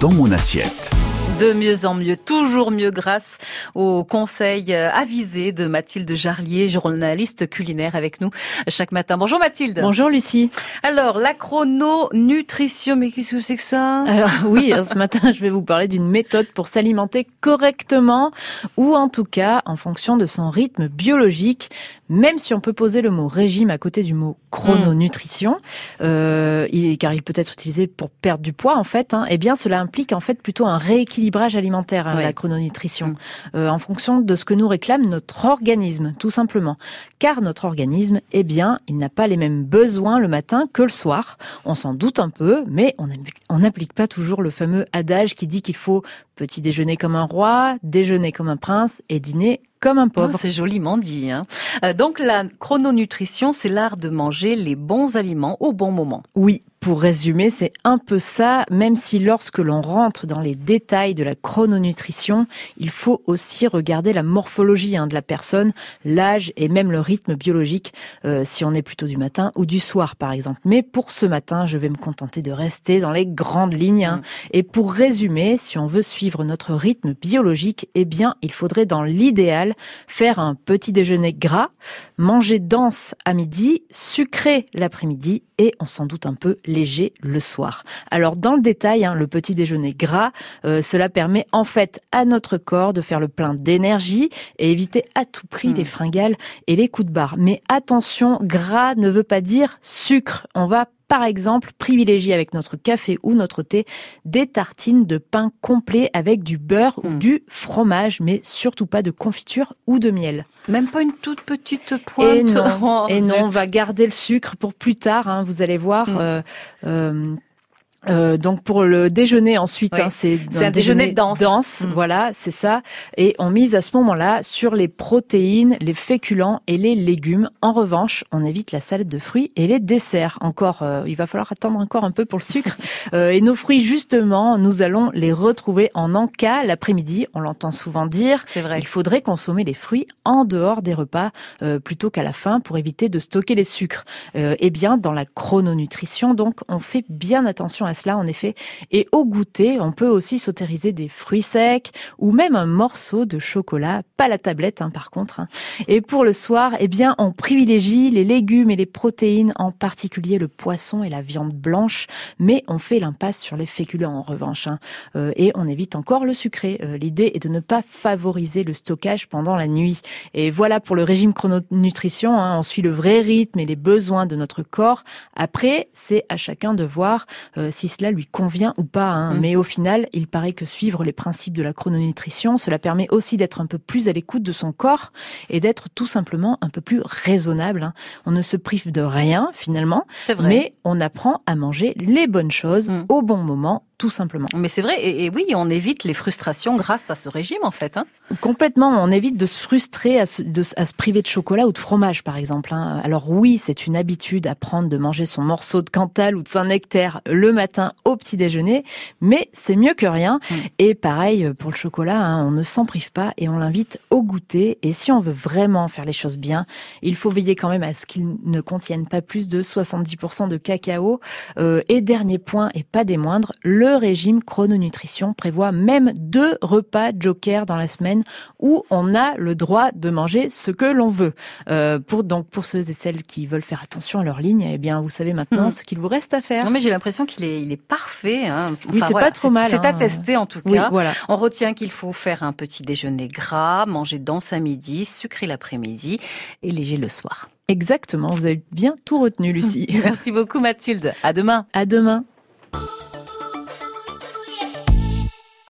dans mon assiette de mieux en mieux, toujours mieux grâce aux conseils euh, avisés de Mathilde Jarlier, journaliste culinaire avec nous chaque matin. Bonjour Mathilde. Bonjour Lucie. Alors, la chrononutrition, mais qu'est-ce que c'est que ça? Alors oui, ce matin, je vais vous parler d'une méthode pour s'alimenter correctement ou en tout cas en fonction de son rythme biologique, même si on peut poser le mot régime à côté du mot chrononutrition, euh, car il peut être utilisé pour perdre du poids en fait, hein, eh bien cela implique en fait plutôt un rééquilibrage alimentaire, hein, la chrononutrition, euh, en fonction de ce que nous réclame notre organisme, tout simplement. Car notre organisme, eh bien, il n'a pas les mêmes besoins le matin que le soir. On s'en doute un peu, mais on n'applique pas toujours le fameux adage qui dit qu'il faut petit déjeuner comme un roi, déjeuner comme un prince et dîner comme un pauvre. Ah, c'est joliment dit. Hein. Euh, donc la chrononutrition, c'est l'art de manger les bons aliments au bon moment. Oui, pour résumer, c'est un peu ça, même si lorsque l'on rentre dans les détails de la chrononutrition, il faut aussi regarder la morphologie hein, de la personne, l'âge et même le rythme biologique, euh, si on est plutôt du matin ou du soir par exemple. Mais pour ce matin, je vais me contenter de rester dans les grandes lignes. Hein. Mm. Et pour résumer, si on veut suivre notre rythme biologique, eh bien, il faudrait dans l'idéal faire un petit déjeuner gras, manger dense à midi, sucré l'après-midi et on s'en doute un peu léger le soir. Alors dans le détail, hein, le petit déjeuner gras, euh, cela permet en fait à notre corps de faire le plein d'énergie et éviter à tout prix hmm. les fringales et les coups de barre. Mais attention, gras ne veut pas dire sucre. On va par exemple privilégier avec notre café ou notre thé des tartines de pain complet avec du beurre ou hmm. du fromage, mais surtout pas de confiture ou de miel. Même pas une toute petite pointe. Et non, oh, et non on va garder le sucre pour plus tard. Hein, vous allez voir. Hmm. Euh, euh, euh, donc pour le déjeuner ensuite, hein, c'est un, déjeuner, de dense. dense mm. Voilà, c'est ça. Et on mise à ce moment-là sur les protéines, les féculents et les légumes. En revanche, on évite la salade de fruits et les desserts. Encore, euh, il va falloir attendre encore un peu pour le sucre. euh, et nos fruits, justement, nous allons les retrouver en encas l'après-midi. On l'entend souvent dire. C'est vrai. Il faudrait consommer les fruits en dehors des repas euh, plutôt qu'à la fin pour éviter de stocker les sucres. eh bien, dans la chrononutrition, donc, on fait bien attention à cela en effet. Et au goûter, on peut aussi sautériser des fruits secs ou même un morceau de chocolat, pas la tablette hein, par contre. Hein. Et pour le soir, eh bien, on privilégie les légumes et les protéines, en particulier le poisson et la viande blanche, mais on fait l'impasse sur les féculents en revanche. Hein. Euh, et on évite encore le sucré. Euh, l'idée est de ne pas favoriser le stockage pendant la nuit. Et voilà pour le régime chrononutrition. On suit le vrai rythme et les besoins de notre corps. Après, c'est à chacun de voir euh, si cela lui convient ou pas. Hein. Mm. Mais au final, il paraît que suivre les principes de la chrononutrition, cela permet aussi d'être un peu plus à l'écoute de son corps et d'être tout simplement un peu plus raisonnable. Hein. On ne se prive de rien finalement, mais on apprend à manger les bonnes choses mm. au bon moment tout simplement. Mais c'est vrai, et, oui, on évite les frustrations grâce à ce régime, en fait. Hein. Complètement, on évite de se frustrer, à se, à se priver de chocolat ou de fromage, par exemple. Hein. Alors oui, c'est une habitude à prendre de manger son morceau de Cantal ou de Saint-Nectaire le matin au petit déjeuner, mais c'est mieux que rien. Mm. Et pareil pour le chocolat, hein, on ne s'en prive pas et on l'invite au goûter. Et si on veut vraiment faire les choses bien, il faut veiller quand même à ce qu'ils ne contiennent pas plus de 70% de cacao. Euh, et dernier point, et pas des moindres, le le régime chrononutrition prévoit même deux repas joker dans la semaine où on a le droit de manger ce que l'on veut. Euh, pour donc pour ceux et celles qui veulent faire attention à leur ligne, eh bien vous savez maintenant mhm. ce qu'il vous reste à faire. Non mais j'ai l'impression qu'il est il est parfait. Hein. oui c'est pas trop mal. C'est à hein. tester en tout cas. voilà. On retient qu'il faut faire un petit déjeuner gras, manger dense à midi, sucré l'après-midi et léger le soir. Exactement, vous avez bien tout retenu, Lucie. Merci beaucoup, Mathilde. À demain. À demain.